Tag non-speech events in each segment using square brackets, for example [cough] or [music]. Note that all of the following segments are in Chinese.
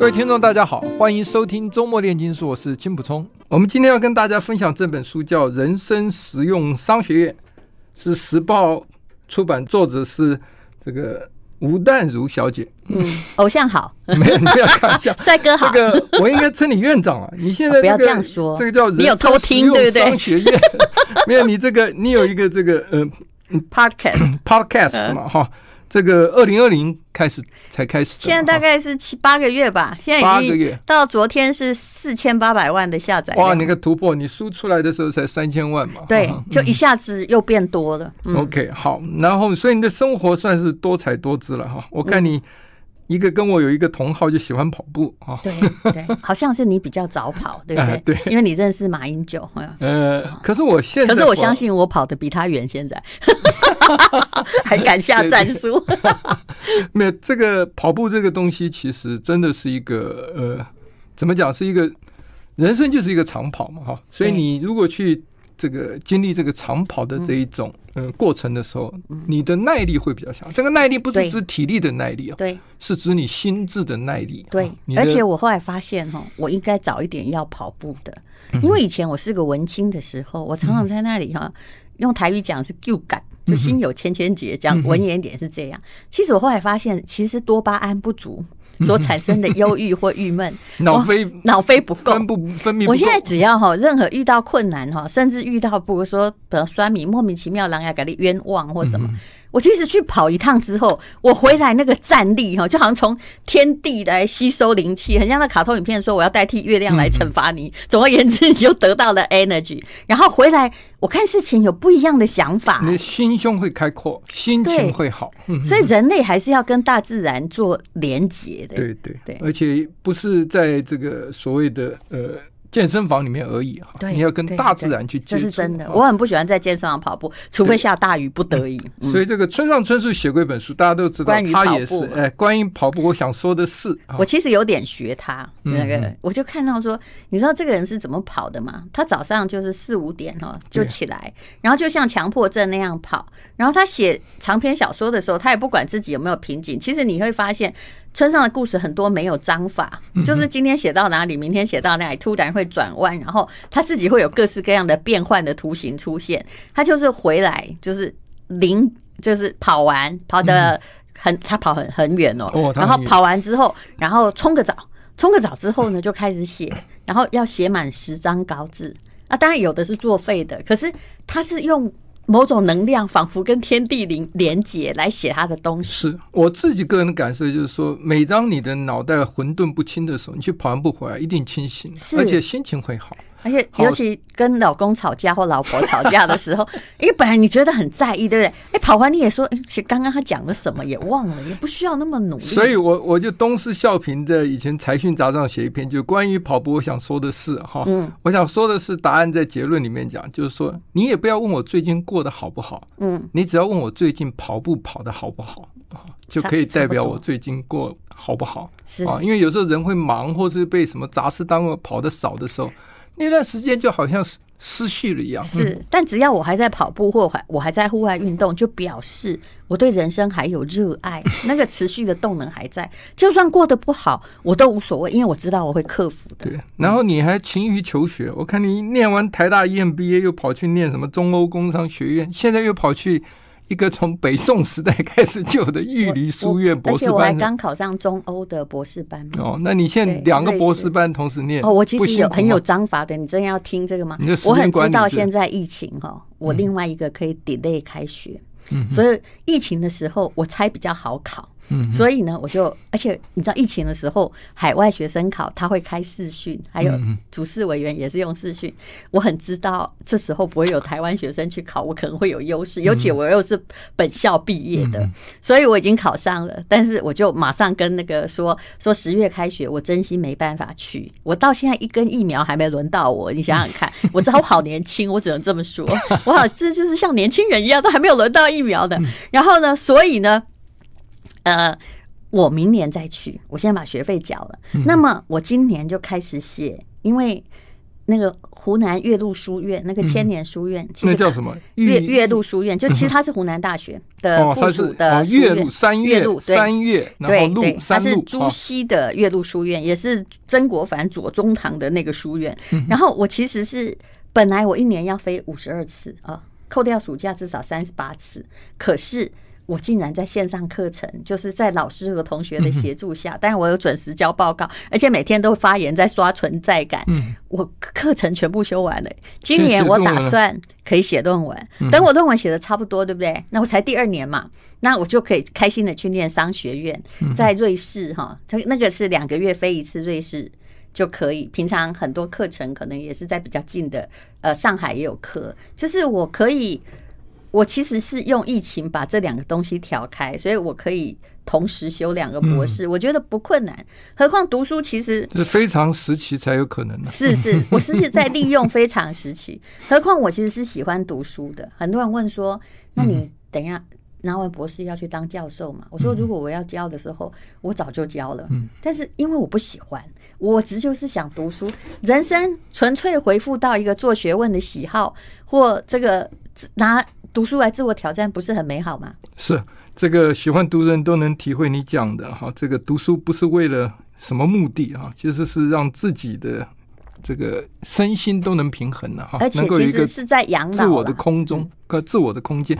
各位听众，大家好，欢迎收听周末炼金术，我是金普聪。我们今天要跟大家分享这本书，叫《人生实用商学院》，是时报出版，作者是这个吴淡如小姐。嗯，[laughs] 偶像好，没有，你不要开玩笑，[laughs] 帅哥好。这个我应该称你院长啊。你现在、这个、不要这样说，这个叫人生实用商学院。[laughs] 没有，你这个你有一个这个呃，podcast podcast 嘛哈。这个二零二零开始才开始，现在大概是七八个月吧。现在已经到昨天是四千八百万的下载。哇，你个突破！你输出来的时候才三千万嘛？对，就一下子又变多了。嗯、OK，好，然后所以你的生活算是多彩多姿了哈。我看你。嗯一个跟我有一个同好，就喜欢跑步啊。对对，[laughs] 好像是你比较早跑，对不对？对，因为你认识马英九。[laughs] 呃，可是我现在，可是我相信我跑的比他远，现在 [laughs] 还敢下战书。没有这个跑步这个东西，其实真的是一个呃，怎么讲？是一个人生就是一个长跑嘛，哈。所以你如果去。这个经历这个长跑的这一种嗯、呃、过程的时候，你的耐力会比较强。这个耐力不是指体力的耐力啊，对，是指你心智的耐力。对，而且我后来发现哈，我应该早一点要跑步的，因为以前我是个文青的时候，我常常在那里哈，用台语讲是旧感，就心有千千结，讲文言点是这样。其实我后来发现，其实多巴胺不足。所产生的忧郁或郁闷，[laughs] 脑啡脑啡不够，分不分泌。我现在只要哈，任何遇到困难哈，甚至遇到不如说比如酸米莫名其妙让人家给你冤枉或什么。我其实去跑一趟之后，我回来那个战力哈，就好像从天地来吸收灵气，很像那卡通影片说我要代替月亮来惩罚你。总而言之，你就得到了 energy，然后回来我看事情有不一样的想法，你的心胸会开阔，心情会好。所以人类还是要跟大自然做连结的。对对对，而且不是在这个所谓的呃。健身房里面而已哈，你要跟大自然去接触，这是真的。我很不喜欢在健身房跑步，除非下大雨不得已。所以这个村上春树写过一本书，大家都知道，他也是哎，关于跑步，我想说的是，我其实有点学他那个，我就看到说，你知道这个人是怎么跑的吗？他早上就是四五点哈就起来，然后就像强迫症那样跑，然后他写长篇小说的时候，他也不管自己有没有瓶颈。其实你会发现。村上的故事很多没有章法，就是今天写到哪里，明天写到哪里，突然会转弯，然后他自己会有各式各样的变换的图形出现。他就是回来，就是零，就是跑完跑的很，他跑很很远哦，然后跑完之后，然后冲个澡，冲个澡之后呢，就开始写，然后要写满十张稿纸。啊，当然有的是作废的，可是他是用。某种能量仿佛跟天地连连接来写他的东西。是我自己个人的感受，就是说，每当你的脑袋混沌不清的时候，你去跑完步回来，一定清醒，而且心情会好。而且，尤其跟老公吵架或老婆吵架的时候，[laughs] 因为本来你觉得很在意，对不对？哎，跑完你也说，哎，其实刚刚他讲了什么也忘了，也不需要那么努力。所以我我就东施效颦，的以前财讯杂志上写一篇，就关于跑步。我想说的是，哈，嗯，我想说的是，答案在结论里面讲，就是说，你也不要问我最近过得好不好，嗯，你只要问我最近跑步跑得好不好，就可以代表我最近过好不好。是啊，因为有时候人会忙，或是被什么杂事耽误，跑得少的时候。那段时间就好像是失去了一样。是，但只要我还在跑步或还我还在户外运动，就表示我对人生还有热爱，[laughs] 那个持续的动能还在。就算过得不好，我都无所谓，因为我知道我会克服的。对，然后你还勤于求学，我看你念完台大 EMBA 又跑去念什么中欧工商学院，现在又跑去。一个从北宋时代开始就有的玉离书院博士班，而且我还刚考上中欧的博士班。哦，那你现在两个博士班同时念？哦，我其实有很有章法的，你真的要听这个吗？我很知道现在疫情哈，我另外一个可以 delay 开学，所以疫情的时候我猜比较好考。嗯，所以呢，我就而且你知道疫情的时候，海外学生考他会开视讯，还有主事委员也是用视讯。我很知道这时候不会有台湾学生去考，我可能会有优势，尤其我又是本校毕业的，所以我已经考上了。但是我就马上跟那个说说十月开学，我真心没办法去。我到现在一根疫苗还没轮到我，你想想看，[laughs] 我知道我好年轻，我只能这么说，我好这就是像年轻人一样，都还没有轮到疫苗的。然后呢，所以呢。呃，我明年再去，我先把学费缴了。嗯、那么我今年就开始写，因为那个湖南岳麓书院，那个千年书院，嗯、那叫什么？岳岳麓书院，就其实它是湖南大学的附属的岳麓三岳麓三岳，对对，它是朱熹的岳麓书院，也是曾国藩左宗棠的那个书院。嗯、然后我其实是本来我一年要飞五十二次啊，扣掉暑假至少三十八次，可是。我竟然在线上课程，就是在老师和同学的协助下，但是我有准时交报告，而且每天都发言，在刷存在感。我课程全部修完了，今年我打算可以写论文。等我论文写的差不多，对不对？那我才第二年嘛，那我就可以开心的去念商学院，在瑞士哈，他那个是两个月飞一次瑞士就可以。平常很多课程可能也是在比较近的，呃，上海也有课，就是我可以。我其实是用疫情把这两个东西调开，所以我可以同时修两个博士，我觉得不困难。何况读书其实是非常时期才有可能的。是是，[laughs] 我是在利用非常时期。何况我其实是喜欢读书的。很多人问说：“那你等一下拿完博士要去当教授嘛？”我说：“如果我要教的时候，我早就教了。但是因为我不喜欢，我只就是想读书。人生纯粹回复到一个做学问的喜好，或这个拿。”读书来自我挑战，不是很美好吗？是这个喜欢读人都能体会你讲的哈。这个读书不是为了什么目的啊，其实是让自己的这个身心都能平衡的哈，而且其实是在养老，自我的空中和自我的空间。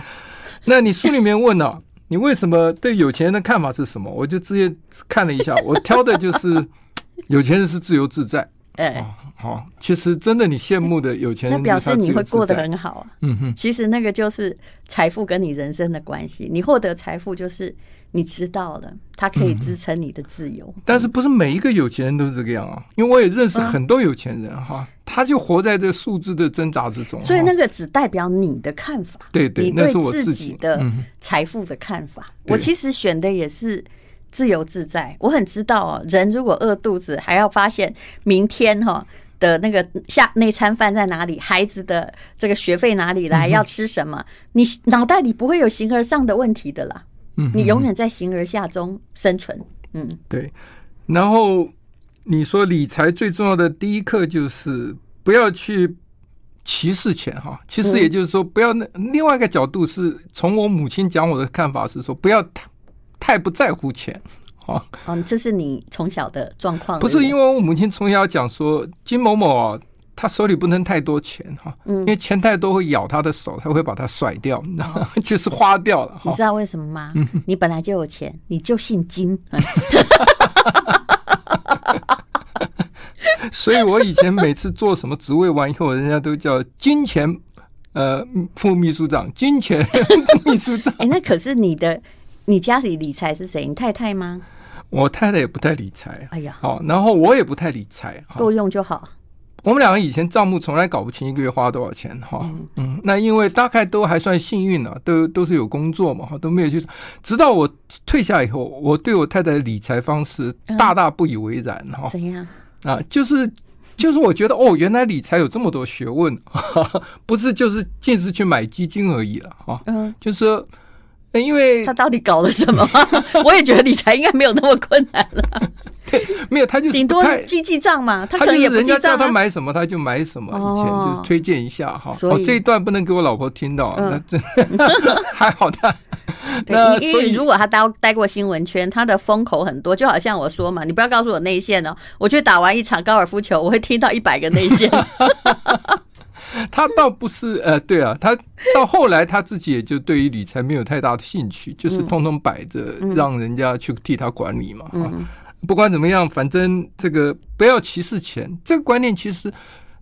那你书里面问了，[laughs] 你为什么对有钱人的看法是什么？我就直接看了一下，我挑的就是 [laughs] 有钱人是自由自在。哎。好，其实真的，你羡慕的有钱人，那表示你会过得很好啊。嗯哼，其实那个就是财富跟你人生的关系。你获得财富，就是你知道了，它可以支撑你的自由。但是不是每一个有钱人都是这个样啊？因为我也认识很多有钱人哈，他就活在这数字的挣扎之中。所以那个只代表你的看法，对对，那是我自己的财富的看法。我其实选的也是自由自在。我很知道哦，人如果饿肚子，还要发现明天哈。的那个下那餐饭在哪里？孩子的这个学费哪里来？要吃什么？你脑袋里不会有形而上的问题的啦。嗯，你永远在形而下中生存。嗯，对。然后你说理财最重要的第一课就是不要去歧视钱哈。其实也就是说，不要那另外一个角度是从我母亲讲我的看法是说，不要太太不在乎钱。哦，嗯，这是你从小的状况。不是因为我母亲从小讲说金某某啊，他手里不能太多钱哈，因为钱太多会咬他的手，他会把它甩掉，你知道吗？[laughs] 就是花掉了。你知道为什么吗？你本来就有钱，你就姓金。[laughs] 所以我以前每次做什么职位完以后，人家都叫金钱呃副秘书长，金钱 [laughs] 秘书长。哎，那可是你的。你家里理财是谁？你太太吗？我太太也不太理财。哎呀，好，然后我也不太理财，够用就好。我们两个以前账目从来搞不清一个月花多少钱，哈，嗯，那因为大概都还算幸运了，都都是有工作嘛，哈，都没有去。直到我退下以后，我对我太太的理财方式大大不以为然，哈。怎样？啊，就是就是我觉得哦，原来理财有这么多学问，不是就是净是去买基金而已了，哈，嗯，就是。因为他到底搞了什么？[laughs] 我也觉得理财应该没有那么困难了。[laughs] 对，没有，他就顶多记记账嘛。他可能也不记账。人家叫他买什么他就买什么。以前就是推荐一下哈。哦，这一段不能给我老婆听到。那真 [laughs] 还好他。那因为如果他待待过新闻圈，他的风口很多，就好像我说嘛，你不要告诉我内线哦。我去打完一场高尔夫球，我会听到一百个内线。[laughs] 他倒不是呃，对啊，他到后来他自己也就对于理财没有太大的兴趣，就是通通摆着让人家去替他管理嘛。啊，不管怎么样，反正这个不要歧视钱，这个观念其实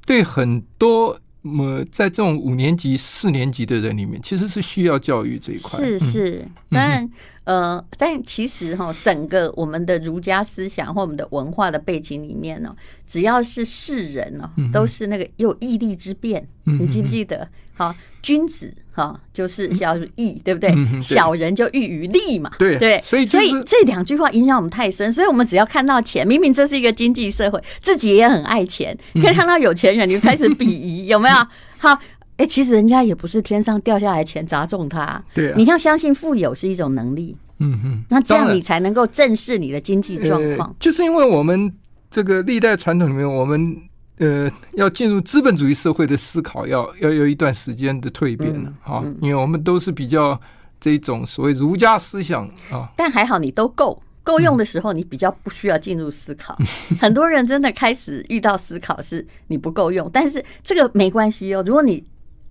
对很多么在这种五年级、四年级的人里面，其实是需要教育这一块。是是，当然。呃，但其实哈，整个我们的儒家思想或我们的文化的背景里面呢，只要是世人呢，都是那个有义利之辩。你记不记得？好，君子哈就是要义，对不对？小人就喻于利嘛。对对，所以所以这两句话影响我们太深，所以我们只要看到钱，明明这是一个经济社会，自己也很爱钱，可以看到有钱人你就开始鄙夷，[laughs] [laughs] 有没有？好。哎，其实人家也不是天上掉下来钱砸中他。对，你要相信富有是一种能力。嗯哼，那这样你才能够正视你的经济状况。就是因为我们这个历代传统里面，我们呃要进入资本主义社会的思考，要要有一段时间的蜕变了哈。因为我们都是比较这种所谓儒家思想啊。但还好你都够够用的时候，你比较不需要进入思考。很多人真的开始遇到思考是你不够用，但是这个没关系哦。如果你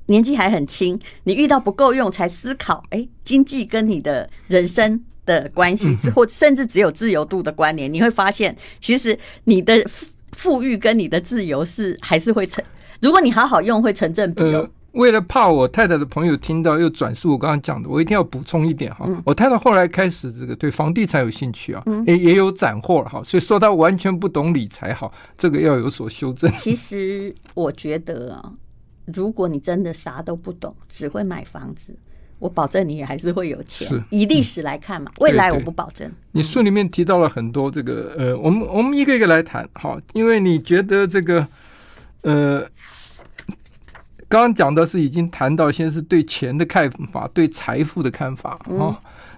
年纪还很轻，你遇到不够用才思考，哎、欸，经济跟你的人生的关系，或甚至只有自由度的关联，你会发现，其实你的富裕跟你的自由是还是会成。如果你好好用，会成正比。呃，为了怕我太太的朋友听到又转述我刚刚讲的，我一定要补充一点哈。我太太后来开始这个对房地产有兴趣啊，也也有斩获哈，所以说她完全不懂理财哈，这个要有所修正。其实我觉得啊。如果你真的啥都不懂，只会买房子，我保证你也还是会有钱。是以历史来看嘛，嗯、未来我不保证。你书里面提到了很多这个，呃，我们我们一个一个来谈，好，因为你觉得这个，呃，刚刚讲的是已经谈到，先是对钱的看法，对财富的看法，啊、嗯，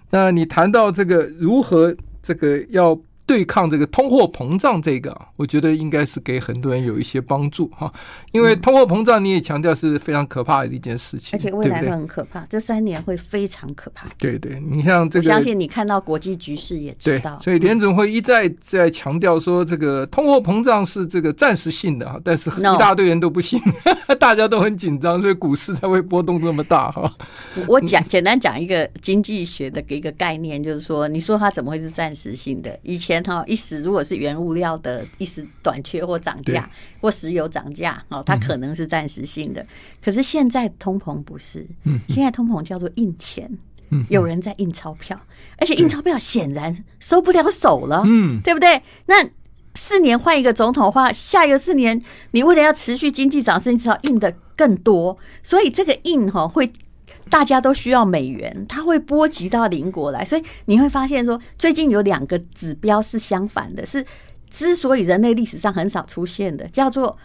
那你谈到这个如何这个要。对抗这个通货膨胀，这个我觉得应该是给很多人有一些帮助哈，因为通货膨胀你也强调是非常可怕的一件事情，而且未来会很可怕，这三年会非常可怕。对对，你像这个，我相信你看到国际局势也知道，所以联总会一再在强调说，这个通货膨胀是这个暂时性的哈，但是一大堆人都不信 [laughs] 大家都很紧张，所以股市才会波动这么大哈。我讲简单讲一个经济学的一个概念，就是说，你说它怎么会是暂时性的？以前。哈，一时如果是原物料的一时短缺或涨价，或石油涨价，哦，它可能是暂时性的。可是现在通膨不是，现在通膨叫做印钱，有人在印钞票，而且印钞票显然收不了手了，嗯，对不对？那四年换一个总统的话，下一个四年你为了要持续经济涨势，你只要印的更多，所以这个印哈会。大家都需要美元，它会波及到邻国来，所以你会发现说，最近有两个指标是相反的，是之所以人类历史上很少出现的，叫做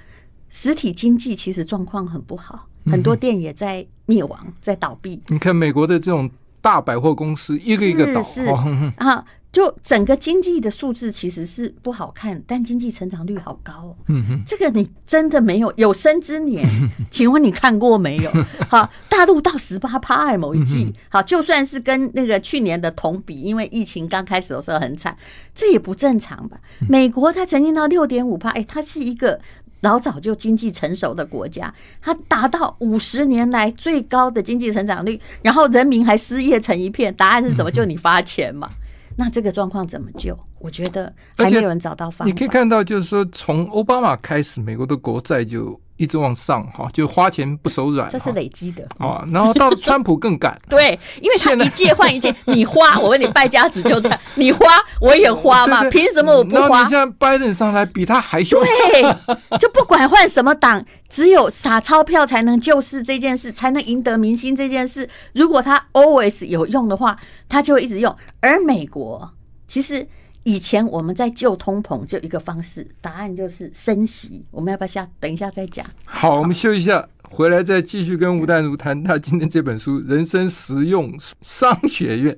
实体经济其实状况很不好，很多店也在灭亡，在倒闭。你看美国的这种大百货公司，一个一个倒是，是啊。就整个经济的数字其实是不好看，但经济成长率好高哦。嗯哼，这个你真的没有有生之年，[laughs] 请问你看过没有？[laughs] 好，大陆到十八趴哎，某一季好，就算是跟那个去年的同比，因为疫情刚开始的时候很惨，这也不正常吧？美国它曾经到六点五趴，哎，它是一个老早就经济成熟的国家，它达到五十年来最高的经济成长率，然后人民还失业成一片，答案是什么？就你发钱嘛。那这个状况怎么救？我觉得还没有人找到方法。你可以看到，就是说，从奥巴马开始，美国的国债就一直往上，哈，就花钱不手软。这是累积的啊。然后到了川普更敢，[laughs] 对，因为他一届换一届，[laughs] 你花，我问你败家子就这样，你花我也花嘛，凭什么我不花？你像拜登上来比他还凶，对，[laughs] 就不管换什么党，只有撒钞票才能救市这件事，才能赢得民心这件事。如果他 always 有用的话，他就会一直用。而美国其实。以前我们在救通膨，就一个方式，答案就是升息。我们要不要下？等一下再讲。好，我们休一下，回来再继续跟吴淡如谈他今天这本书《人生实用商学院》。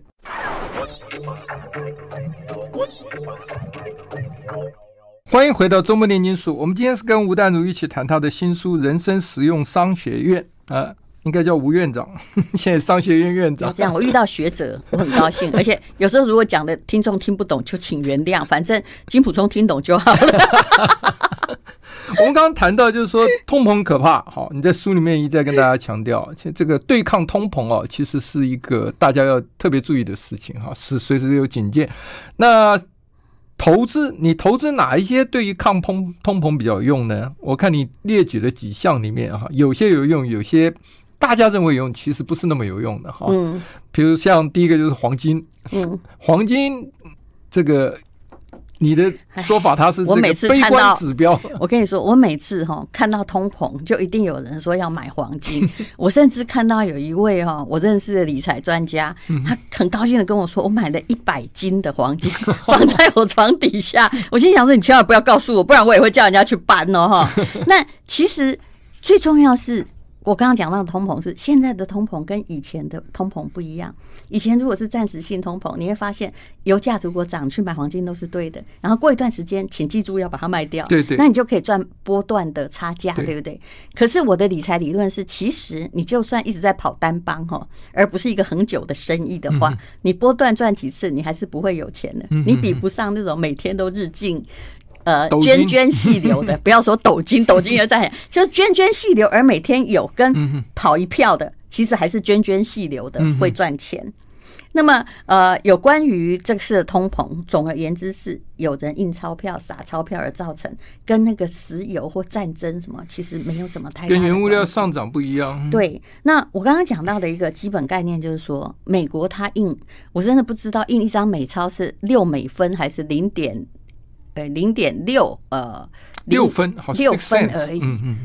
欢迎回到周末炼金术。我们今天是跟吴淡如一起谈他的新书《人生实用商学院》啊。应该叫吴院长，[laughs] 现在商学院院长。这样，我遇到学者，我很高兴。而且有时候如果讲的听众听不懂，就请原谅，反正金普聪听懂就好了。[laughs] 我们刚刚谈到，就是说通膨可怕。好，你在书里面一再跟大家强调，这个对抗通膨哦，其实是一个大家要特别注意的事情哈，是随时有警戒。那投资，你投资哪一些对于抗通通膨比较有用呢？我看你列举了几项里面哈，有些有用，有些。大家认为有用，其实不是那么有用的哈。嗯，比如像第一个就是黄金，嗯，黄金这个。你的说法，它是我每次看到指标。[laughs] 我跟你说，我每次哈看到通膨，就一定有人说要买黄金。[laughs] 我甚至看到有一位哈我认识的理财专家，他很高兴的跟我说，我买了一百斤的黄金 [laughs] 放在我床底下。我心想说，你千万不要告诉我，不然我也会叫人家去搬哦哈。那其实最重要是。我刚刚讲到的通膨是现在的通膨跟以前的通膨不一样。以前如果是暂时性通膨，你会发现油价如果涨，去买黄金都是对的。然后过一段时间，请记住要把它卖掉，对对，那你就可以赚波段的差价，对不对？可是我的理财理论是，其实你就算一直在跑单帮哈，而不是一个很久的生意的话，你波段赚几次，你还是不会有钱的。你比不上那种每天都日进。呃，涓涓细流的，[laughs] 不要说抖金，抖金也在，就是涓涓细流，而每天有跟跑一票的，其实还是涓涓细流的会赚钱。那么，呃，有关于这次的通膨，总而言之是有人印钞票、撒钞票而造成，跟那个石油或战争什么，其实没有什么太大。跟原物料上涨不一样。对，那我刚刚讲到的一个基本概念就是说，美国它印，我真的不知道印一张美钞是六美分还是零点。对，零点六呃，六分，六分而已。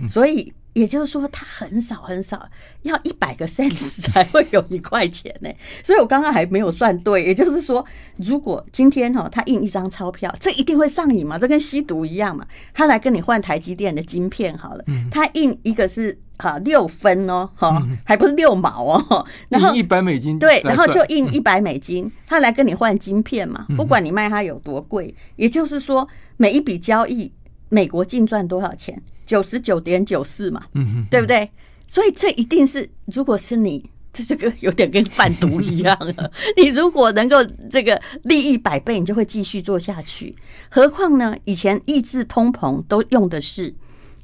所以也就是说，它很少很少，要一百个 cents [laughs] 才会有一块钱呢。所以我刚刚还没有算对，也就是说，如果今天哈，他印一张钞票，这一定会上瘾嘛？这跟吸毒一样嘛？他来跟你换台积电的晶片好了，他印一个是。哈，六分哦，哈，还不是六毛哦，然后一百美金，对，然后就印一百美金，他来跟你换晶片嘛，不管你卖它有多贵，也就是说每一笔交易，美国净赚多少钱？九十九点九四嘛，对不对？所以这一定是，如果是你，这这个有点跟贩毒一样了。[laughs] 你如果能够这个利益百倍，你就会继续做下去。何况呢？以前抑制通膨都用的是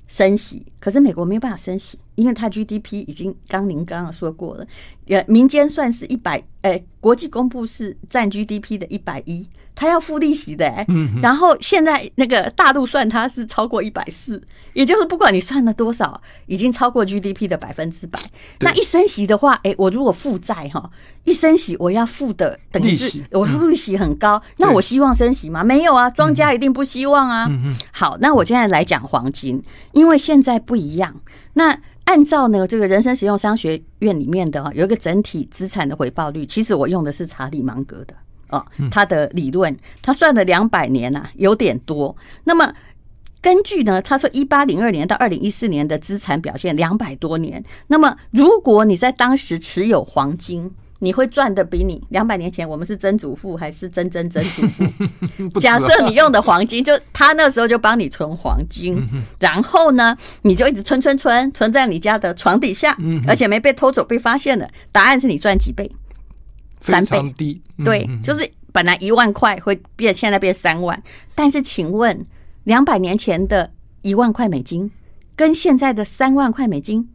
升息，可是美国没有办法升息。因为它 GDP 已经刚您刚刚说过了，呃，民间算是一百，呃，国际公布是占 GDP 的一百一，它要付利息的，欸，然后现在那个大陆算它是超过一百四，也就是不管你算了多少，已经超过 GDP 的百分之百。那一升息的话，哎，我如果负债哈，一升息我要付的等于是我的利息很高，那我希望升息吗？没有啊，庄家一定不希望啊。好，那我现在来讲黄金，因为现在不一样，那。按照呢，这个人生实用商学院里面的有一个整体资产的回报率，其实我用的是查理芒格的哦，他的理论，他算了两百年呐，有点多。那么根据呢，他说一八零二年到二零一四年的资产表现两百多年，那么如果你在当时持有黄金。你会赚的比你两百年前我们是曾祖父还是曾曾曾祖父？[laughs] 假设你用的黄金，就他那时候就帮你存黄金，然后呢，你就一直存存存存在你家的床底下，而且没被偷走被发现了。答案是你赚几倍？三倍。低。对，就是本来一万块会变现在变三万，但是请问两百年前的一万块美金跟现在的三万块美金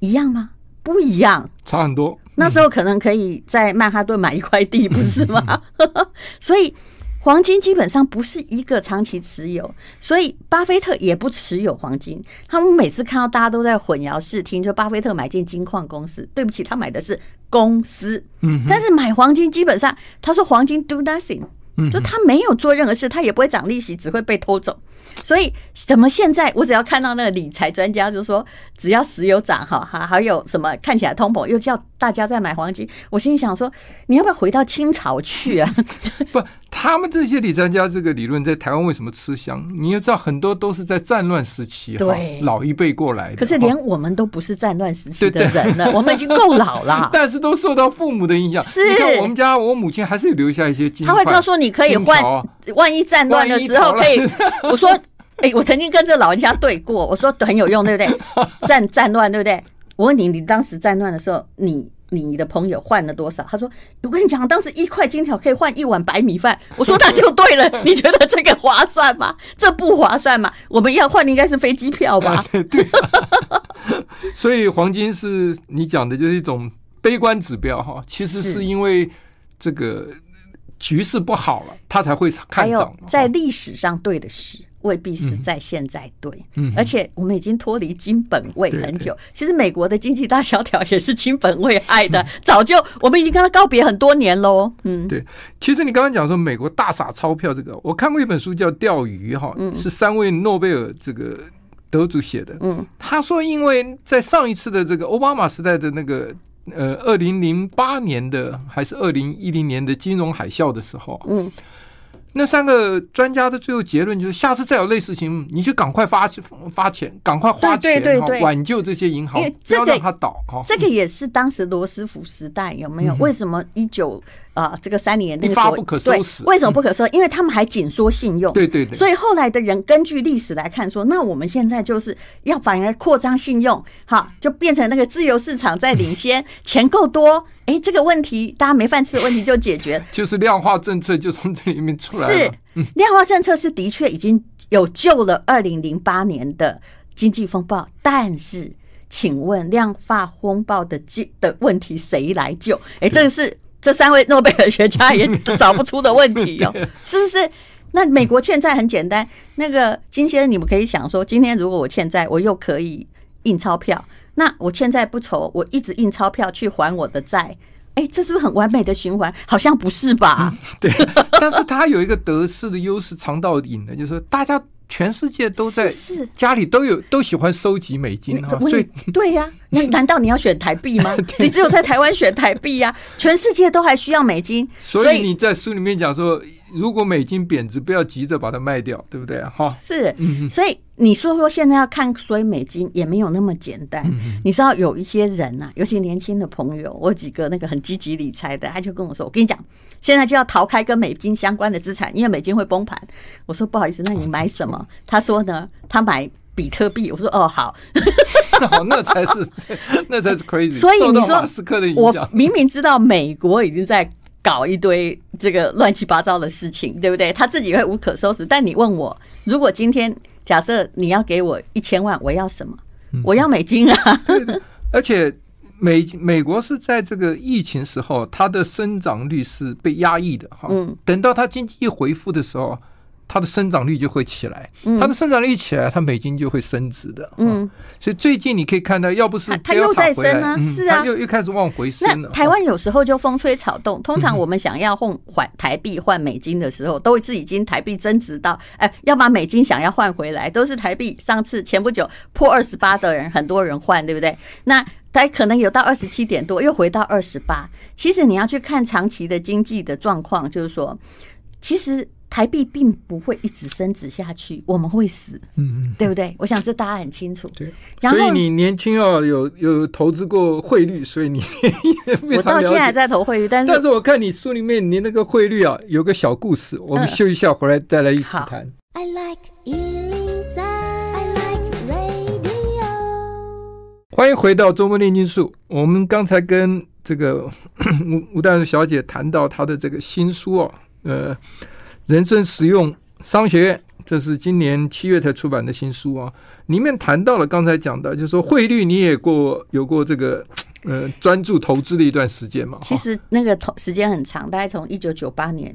一样吗？不一样，差很多。那时候可能可以在曼哈顿买一块地，不是吗？[laughs] 所以黄金基本上不是一个长期持有，所以巴菲特也不持有黄金。他们每次看到大家都在混淆视听，就巴菲特买进金矿公司，对不起，他买的是公司。但是买黄金基本上，他说黄金 do nothing。就他没有做任何事，他也不会涨利息，只会被偷走。所以，怎么现在我只要看到那个理财专家就说，只要石油涨哈哈，还有什么看起来通膨，又叫大家在买黄金，我心里想说，你要不要回到清朝去啊？[laughs] 不，他们这些理财家这个理论在台湾为什么吃香？你要知道，很多都是在战乱时期对老一辈过来的。可是连我们都不是战乱时期的人了，我们已经够老了。[laughs] 但是都受到父母的影响。是，你看我们家我母亲还是有留下一些金。他会告诉你。你可以换，万一战乱的时候可以。我说，哎，我曾经跟这个老人家对过，我说很有用，对不对？战战乱，对不对？我问你，你当时战乱的时候，你你的朋友换了多少？他说，我跟你讲，当时一块金条可以换一碗白米饭。我说那就对了，你觉得这个划算吗？[laughs] 这不划算吗？我们要换的应该是飞机票吧？[laughs] 对啊。所以黄金是你讲的就是一种悲观指标哈，其实是因为这个。局势不好了，他才会看涨。还有在历史上对的事，未必是在现在对。嗯，而且我们已经脱离金本位很久。其实美国的经济大萧条也是金本位害的，[laughs] 早就我们已经跟他告别很多年喽。嗯，对。其实你刚刚讲说美国大撒钞票这个，我看过一本书叫《钓鱼》哈，是三位诺贝尔这个得主写的。嗯，他说因为在上一次的这个奥巴马时代的那个。呃，二零零八年的还是二零一零年的金融海啸的时候，嗯，那三个专家的最后结论就是，下次再有类似情况，你就赶快发发钱，赶快花钱，挽救这些银行，不要让它倒。这个也是当时罗斯福时代有没有？为什么一九？啊，这个三年一发不可收拾。为什么不可收？因为他们还紧缩信用。对对对。所以后来的人根据历史来看，说那我们现在就是要反而扩张信用，好，就变成那个自由市场在领先，[laughs] 钱够多，哎，这个问题大家没饭吃的问题就解决。[laughs] 就是量化政策就从这里面出来了。是，量化政策是的确已经有救了二零零八年的经济风暴，但是请问量化风暴的救的问题谁来救？哎，这个是。这三位诺贝尔学家也找不出的问题 [laughs] 哟，是不是？那美国欠债很简单，那个金先生，你们可以想说，今天如果我欠债，我又可以印钞票，那我欠债不愁，我一直印钞票去还我的债，哎，这是不是很完美的循环？好像不是吧？嗯、对，[laughs] 但是他有一个得势的优势藏到底呢，就是说大家。全世界都在家里都有都喜欢收集美金啊，所以对呀，那 [laughs] 难道你要选台币吗？[laughs] 你只有在台湾选台币呀，全世界都还需要美金，所以你在书里面讲说。如果美金贬值，不要急着把它卖掉，对不对啊？哈，是，所以你说说现在要看衰美金也没有那么简单。你知道有一些人呐，尤其年轻的朋友，我几个那个很积极理财的，他就跟我说：“我跟你讲，现在就要逃开跟美金相关的资产，因为美金会崩盘。”我说：“不好意思，那你买什么？” [laughs] 他说呢，他买比特币。我说：“哦，好，好，[laughs] 那才是那才是 crazy。[laughs] ”所以你说，我明明知道美国已经在。搞一堆这个乱七八糟的事情，对不对？他自己会无可收拾。但你问我，如果今天假设你要给我一千万，我要什么？我要美金啊！而且美美国是在这个疫情时候，它的生长率是被压抑的哈。嗯，等到它经济一恢复的时候。它的生长率就会起来，它的生长率一起来，它美金就会升值的。嗯，所以最近你可以看到，要不是它又在升啊，是啊，又又开始往回升了。台湾有时候就风吹草动，通常我们想要换换台币换美金的时候，都是已经台币增值到，哎，要把美金想要换回来，都是台币。上次前不久破二十八的人，很多人换，对不对？那它可能有到二十七点多，又回到二十八。其实你要去看长期的经济的状况，就是说，其实。台币并不会一直升值下去，我们会死，嗯嗯，对不对？我想这大家很清楚。对，所以你年轻哦，有有投资过汇率，所以你 [laughs] 我到现在还在投汇率，但是但是我看你书里面你那个汇率啊，有个小故事，我们休一下回来再来一起谈。I like 103, I like radio。欢迎回到周末炼金术。我们刚才跟这个 [coughs] 吴吴淡如小姐谈到她的这个新书哦，呃。人生实用商学院，这是今年七月才出版的新书啊，里面谈到了刚才讲的，就是说汇率你也过有过这个呃专注投资的一段时间嘛。其实那个投时间很长，大概从一九九八年。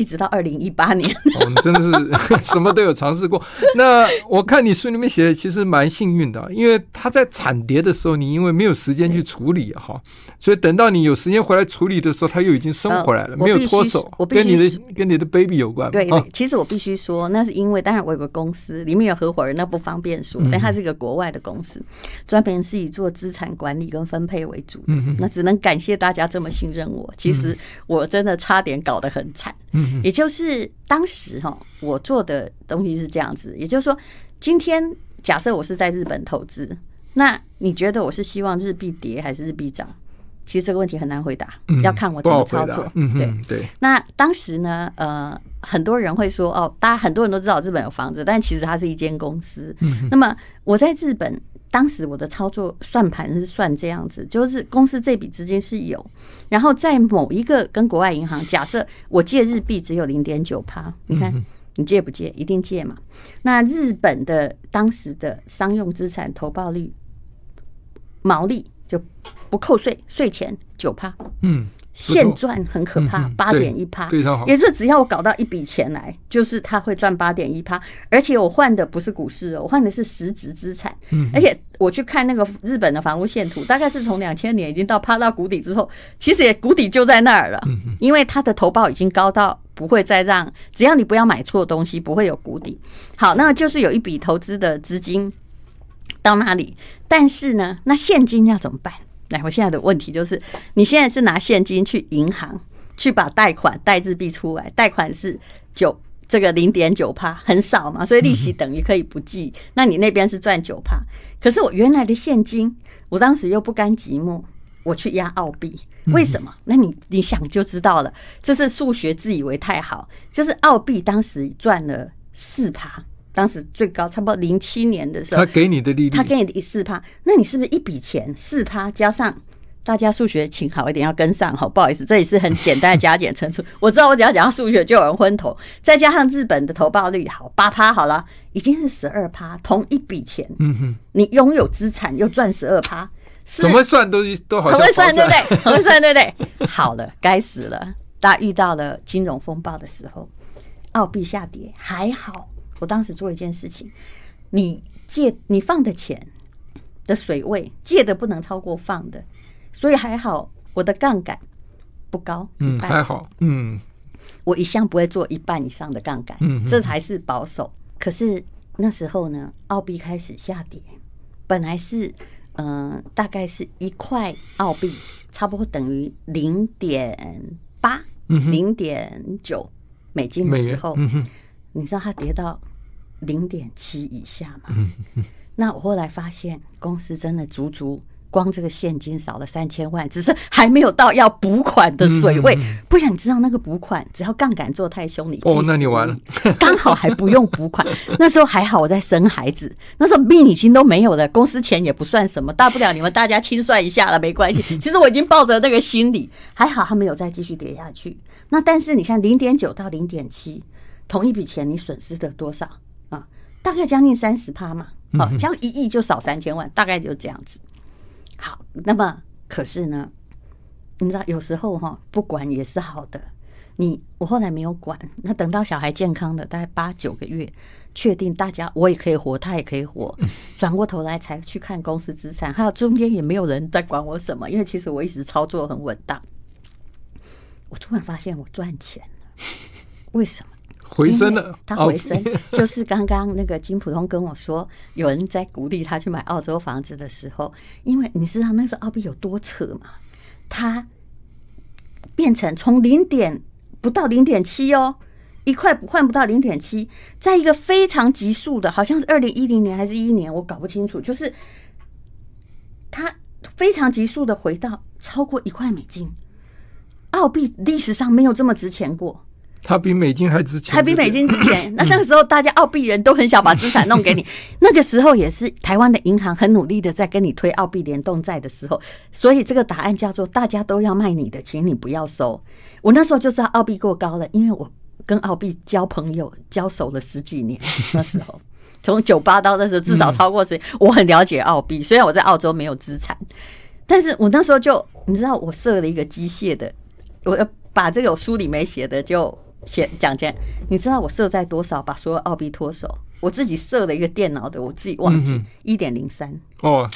一直到二零一八年，哦，你真的是 [laughs] 什么都有尝试过。那我看你书里面写的其实蛮幸运的，因为他在产跌的时候，你因为没有时间去处理哈，所以等到你有时间回来处理的时候，他又已经生回来了，没有脱手。我跟你的跟你的 baby 有关。对，其实我必须说，那是因为当然我有个公司，里面有合伙人，那不方便说，但他是一个国外的公司，专门是以做资产管理跟分配为主。嗯，那只能感谢大家这么信任我。其实我真的差点搞得很惨。嗯。也就是当时哈，我做的东西是这样子。也就是说，今天假设我是在日本投资，那你觉得我是希望日币跌还是日币涨？其实这个问题很难回答，要看我怎么操作。对对。那当时呢，呃，很多人会说，哦，大家很多人都知道日本有房子，但其实它是一间公司。那么我在日本。当时我的操作算盘是算这样子，就是公司这笔资金是有，然后在某一个跟国外银行，假设我借日币只有零点九趴，你看你借不借？一定借嘛。那日本的当时的商用资产投报率毛利就不扣税，税前九趴，嗯，现赚很可怕，八点一趴，非常好。也是只要我搞到一笔钱来，就是他会赚八点一趴，而且我换的不是股市哦，我换的是实质资产。嗯，而且我去看那个日本的房屋线图，大概是从两千年已经到趴到谷底之后，其实也谷底就在那儿了。因为它的投报已经高到不会再让，只要你不要买错东西，不会有谷底。好，那就是有一笔投资的资金到那里，但是呢，那现金要怎么办？来，我现在的问题就是，你现在是拿现金去银行去把贷款贷日币出来，贷款是九这个零点九趴，很少嘛，所以利息等于可以不计。那你那边是赚九趴，可是我原来的现金，我当时又不甘寂寞，我去压澳币，为什么？那你你想就知道了，这是数学自以为太好，就是澳币当时赚了四趴。当时最高差不多零七年的时候，他给你的利率，他给你的四趴，那你是不是一笔钱四趴加上大家数学请好一点要跟上哈，不好意思，这也是很简单的加减乘除。[laughs] 我知道我只要讲到数学就有人昏头，再加上日本的投报率好八趴好了，已经是十二趴，同一笔钱，嗯哼，你拥有资产又赚十二趴，怎么算都都好，很会算对不对？很会算对不对？好了，该死了，大家遇到了金融风暴的时候，澳币下跌还好。我当时做一件事情，你借你放的钱的水位借的不能超过放的，所以还好我的杠杆不高，嗯，还好，嗯，我一向不会做一半以上的杠杆，嗯，这才是保守。可是那时候呢，澳币开始下跌，本来是嗯、呃，大概是一块澳币，差不多等于零点八、零点九美金的时候，你知道它跌到零点七以下吗？[laughs] 那我后来发现，公司真的足足光这个现金少了三千万，只是还没有到要补款的水位。不然你知道那个补款，只要杠杆做太凶，你哦，那你完了。[laughs] 刚好还不用补款，那时候还好我在生孩子，那时候命已经都没有了，公司钱也不算什么，大不了你们大家清算一下了，没关系。[laughs] 其实我已经抱着那个心理，还好他没有再继续跌下去。那但是你像零点九到零点七。同一笔钱，你损失的多少啊？大概将近三十趴嘛。好，将一亿就少三千万，大概就这样子。好，那么可是呢，你知道有时候哈，不管也是好的。你我后来没有管，那等到小孩健康的大概八九个月，确定大家我也可以活，他也可以活，[laughs] 转过头来才去看公司资产，还有中间也没有人在管我什么，因为其实我一直操作很稳当。我突然发现我赚钱了，[laughs] 为什么？回升了，他回升就是刚刚那个金普通跟我说，有人在鼓励他去买澳洲房子的时候，因为你知道那时候澳币有多扯嘛？它变成从零点不到零点七哦，一块不换不到零点七，在一个非常急速的，好像是二零一零年还是一一年，我搞不清楚，就是它非常急速的回到超过一块美金，澳币历史上没有这么值钱过。它比美金还值钱，还比美金值钱。[clears throat] 那那个时候，大家澳币人都很想把资产弄给你。[laughs] 那个时候也是台湾的银行很努力的在跟你推澳币联动债的时候，所以这个答案叫做大家都要卖你的，请你不要收。我那时候就知道澳币过高了，因为我跟澳币交朋友交手了十几年。[laughs] 那时候从九八到那时候至少超过十年，我很了解澳币。虽然我在澳洲没有资产，但是我那时候就你知道，我设了一个机械的，我要把这个书里没写的就。先讲讲，你知道我设在多少把所有澳币脱手？我自己设了一个电脑的，我自己忘记一点零三哦。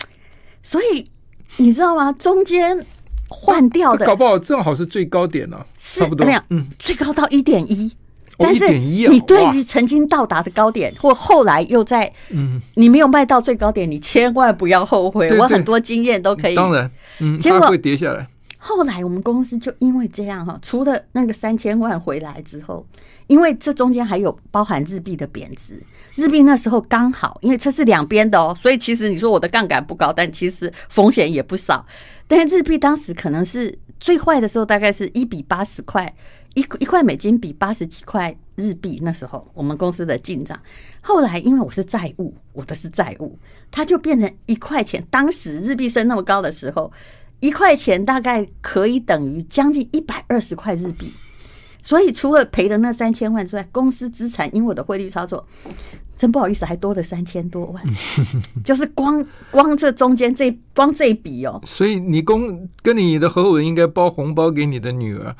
所以你知道吗？中间换掉的，搞不好正好是最高点呢，差不多。嗯，最高到一点一，但是你对于曾经到达的高点或后来又在，嗯，你没有卖到最高点，你千万不要后悔。我很多经验都可以，当然，嗯，结果会跌下来。后来我们公司就因为这样哈，除了那个三千万回来之后，因为这中间还有包含日币的贬值，日币那时候刚好，因为这是两边的哦，所以其实你说我的杠杆不高，但其实风险也不少。但是日币当时可能是最坏的时候，大概是一比八十块，一一块美金比八十几块日币。那时候我们公司的进账，后来因为我是债务，我的是债务，它就变成一块钱。当时日币升那么高的时候。一块钱大概可以等于将近一百二十块日币，所以除了赔的那三千万之外，公司资产因我的汇率操作，真不好意思，还多了三千多万，[laughs] 就是光光这中间这光这一笔哦。所以你公跟你的合伙人应该包红包给你的女儿。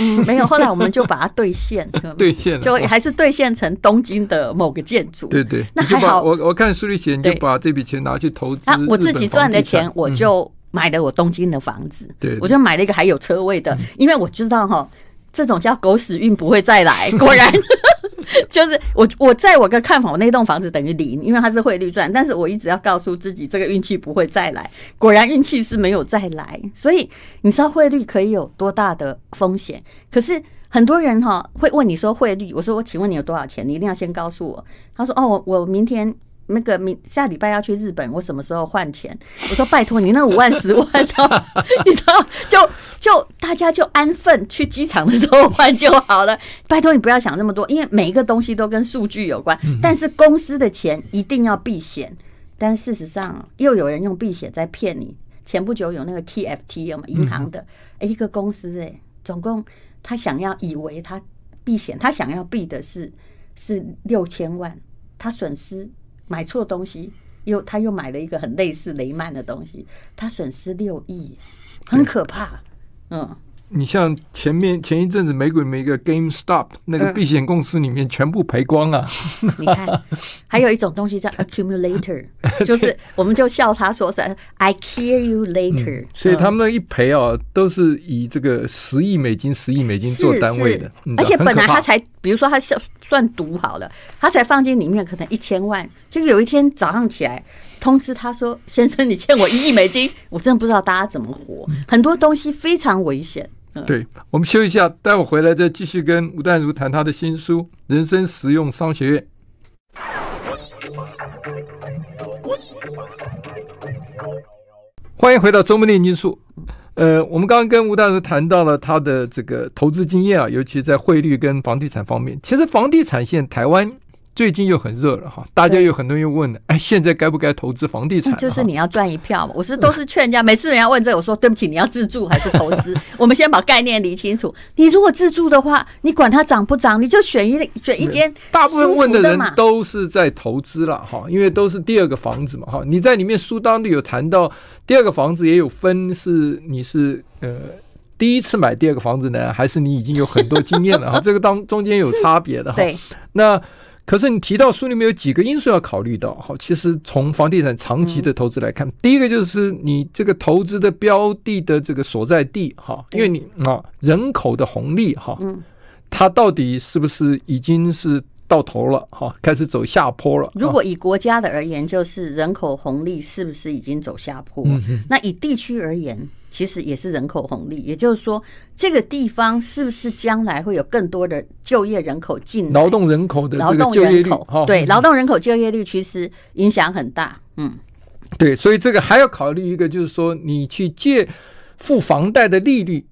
嗯，没有，[laughs] 后来我们就把它兑现，兑现了，就还是兑现成东京的某个建筑。对对，那还好。我我看书里写，你就把这笔钱拿去投资。啊，我自己赚的钱，我就买了我东京的房子。对，我就买了一个还有车位的，因为我知道哈。这种叫狗屎运不会再来，[laughs] 果然 [laughs] 就是我我在我的看法，我那栋房子等于零，因为它是汇率赚。但是我一直要告诉自己，这个运气不会再来。果然运气是没有再来，所以你知道汇率可以有多大的风险？可是很多人哈会问你说汇率，我说我请问你有多少钱？你一定要先告诉我。他说哦，我我明天。那个明下礼拜要去日本，我什么时候换钱？[laughs] 我说拜托你那五万十万的，你知道，就就大家就安分去机场的时候换就好了。[laughs] 拜托你不要想那么多，因为每一个东西都跟数据有关。但是公司的钱一定要避险，但事实上又有人用避险在骗你。前不久有那个 TFT 有吗？银行的一个公司哎，总共他想要以为他避险，他想要避的是是六千万，他损失。买错东西，又他又买了一个很类似雷曼的东西，他损失六亿，很可怕。嗯，你像前面前一阵子美股里面一个 GameStop 那个避险公司里面全部赔光啊。[laughs] 你看，还有一种东西叫 [laughs] Accumulator，[laughs] 就是我们就笑他说是，I care you later。所以他们一赔哦，都是以这个十亿美金、十亿美金做单位的，而且本来他才，比如说他算。算赌好了，他才放进里面可能一千万，结果有一天早上起来通知他说：“先生，你欠我一亿美金。”我真的不知道大家怎么活，[laughs] 很多东西非常危险。对，我们休息一下，待会回来再继续跟吴淡如谈他的新书《人生实用商学院》。欢迎回到周末炼金术。呃，我们刚刚跟吴大师谈到了他的这个投资经验啊，尤其在汇率跟房地产方面。其实房地产现在台湾。最近又很热了哈，大家有很多人又问了，哎，现在该不该投资房地产？就是你要赚一票嘛。我是都是劝人家，每次人家问这，我说对不起，你要自住还是投资？[laughs] 我们先把概念理清楚。你如果自住的话，你管它涨不涨，你就选一选一间。大部分问的人都是在投资了哈，因为都是第二个房子嘛哈。你在里面书当中有谈到，第二个房子也有分是你是呃第一次买第二个房子呢，还是你已经有很多经验了哈？这个当中间有差别的哈。[laughs] 对，那。可是你提到书里面有几个因素要考虑到，好，其实从房地产长期的投资来看，第一个就是你这个投资的标的的这个所在地，哈，因为你啊人口的红利，哈，它到底是不是已经是到头了，哈，开始走下坡了？如果以国家的而言，就是人口红利是不是已经走下坡？那以地区而言？其实也是人口红利，也就是说，这个地方是不是将来会有更多的就业人口进来？劳动人口的劳动就业率，对，劳动人口就业率其实影响很大。嗯，对，所以这个还要考虑一个，就是说你去借付房贷的利率，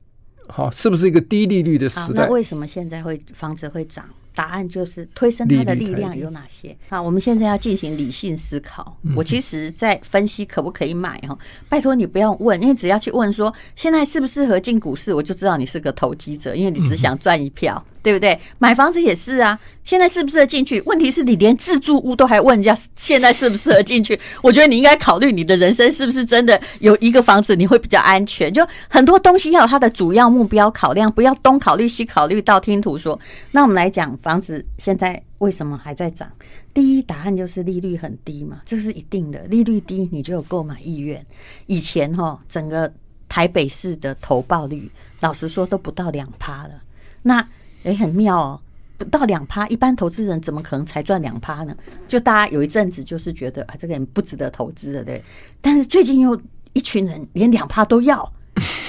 好，是不是一个低利率的时代？那为什么现在会房子会涨？答案就是推升它的力量有哪些？好，我们现在要进行理性思考。我其实在分析可不可以买哈，拜托你不要问，因为只要去问说现在适不适合进股市，我就知道你是个投机者，因为你只想赚一票。对不对？买房子也是啊，现在适不适合进去？问题是你连自住屋都还问人家现在适不适合进去？我觉得你应该考虑你的人生是不是真的有一个房子你会比较安全。就很多东西要有它的主要目标考量，不要东考虑西考虑，道听途说。那我们来讲房子现在为什么还在涨？第一答案就是利率很低嘛，这是一定的。利率低，你就有购买意愿。以前哈，整个台北市的投报率，老实说都不到两趴了。那也、很妙哦，不到两趴，一般投资人怎么可能才赚两趴呢？就大家有一阵子就是觉得啊，这个人不值得投资的，对。但是最近又一群人连两趴都要，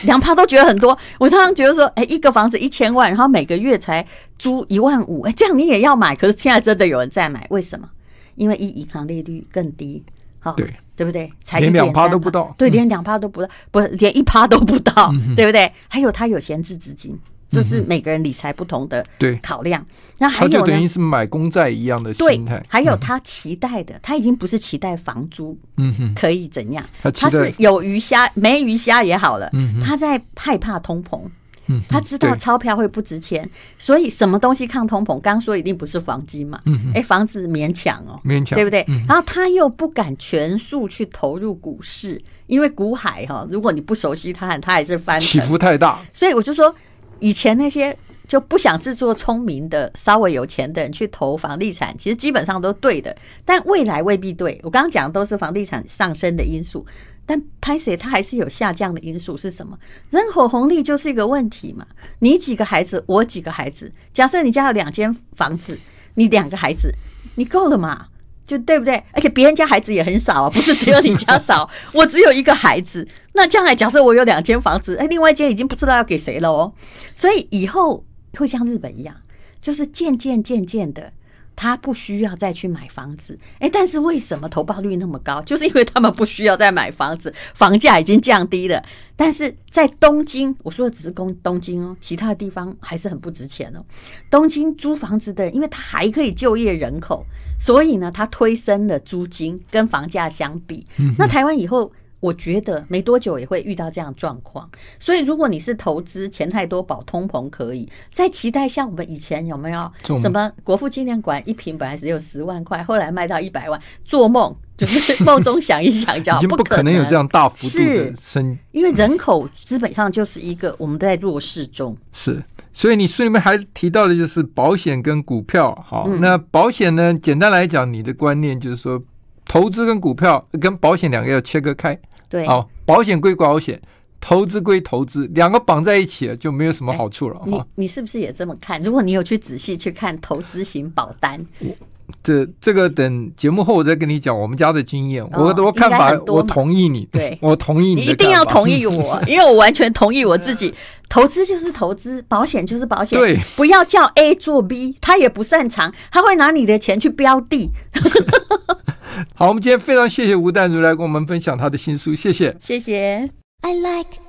两趴都觉得很多。我常常觉得说，哎、欸，一个房子一千万，然后每个月才租一万五，哎，这样你也要买？可是现在真的有人在买，为什么？因为一银行利率更低，好，对，对不对？才连两趴都不到，对，连两趴都不到，不是连一趴都不到，对不对？还有他有闲置资金。这是每个人理财不同的考量。那还有呢？就等于是买公债一样的心态。还有他期待的，他已经不是期待房租，嗯哼，可以怎样？他是有鱼虾没鱼虾也好了，他在害怕通膨。嗯，他知道钞票会不值钱，所以什么东西抗通膨？刚刚说一定不是黄金嘛，嗯，哎，房子勉强哦，勉强，对不对？然后他又不敢全数去投入股市，因为股海哈，如果你不熟悉它，它还是翻起伏太大，所以我就说，以前那些。就不想自作聪明的稍微有钱的人去投房地产，其实基本上都对的，但未来未必对。我刚刚讲的都是房地产上升的因素，但拍谁它还是有下降的因素是什么？人口红利就是一个问题嘛。你几个孩子，我几个孩子？假设你家有两间房子，你两个孩子，你够了嘛？就对不对？而且别人家孩子也很少啊，不是只有你家少。[laughs] 我只有一个孩子，那将来假设我有两间房子，哎，另外一间已经不知道要给谁了哦。所以以后。会像日本一样，就是渐渐渐渐的，他不需要再去买房子。哎，但是为什么投报率那么高？[laughs] 就是因为他们不需要再买房子，房价已经降低了。但是在东京，我说的只是东东京哦，其他的地方还是很不值钱哦。东京租房子的人，因为他还可以就业人口，所以呢，他推升了租金跟房价相比。那台湾以后。我觉得没多久也会遇到这样状况，所以如果你是投资钱太多保通膨，可以再期待像我们以前有没有什么国父纪念馆一瓶本来只有十万块，后来卖到一百万，做梦就是梦中想一想就好，[laughs] 不可能有这样大幅度的升，因为人口基本上就是一个我们都在弱势中。是，所以你书里面还提到的就是保险跟股票。好，那保险呢？简单来讲，你的观念就是说。投资跟股票跟保险两个要切割开，对，好，保险归保险，投资归投资，两个绑在一起了就没有什么好处了。你你是不是也这么看？如果你有去仔细去看投资型保单，这这个等节目后我再跟你讲我们家的经验，我的我看法我同意你，对，[laughs] 我同意你，你一定要同意我，[laughs] 因为我完全同意我自己，投资就是投资，保险就是保险，对，不要叫 A 做 B，他也不擅长，他会拿你的钱去标的。[laughs] 好，我们今天非常谢谢吴淡如来跟我们分享他的新书，谢谢，谢谢。I like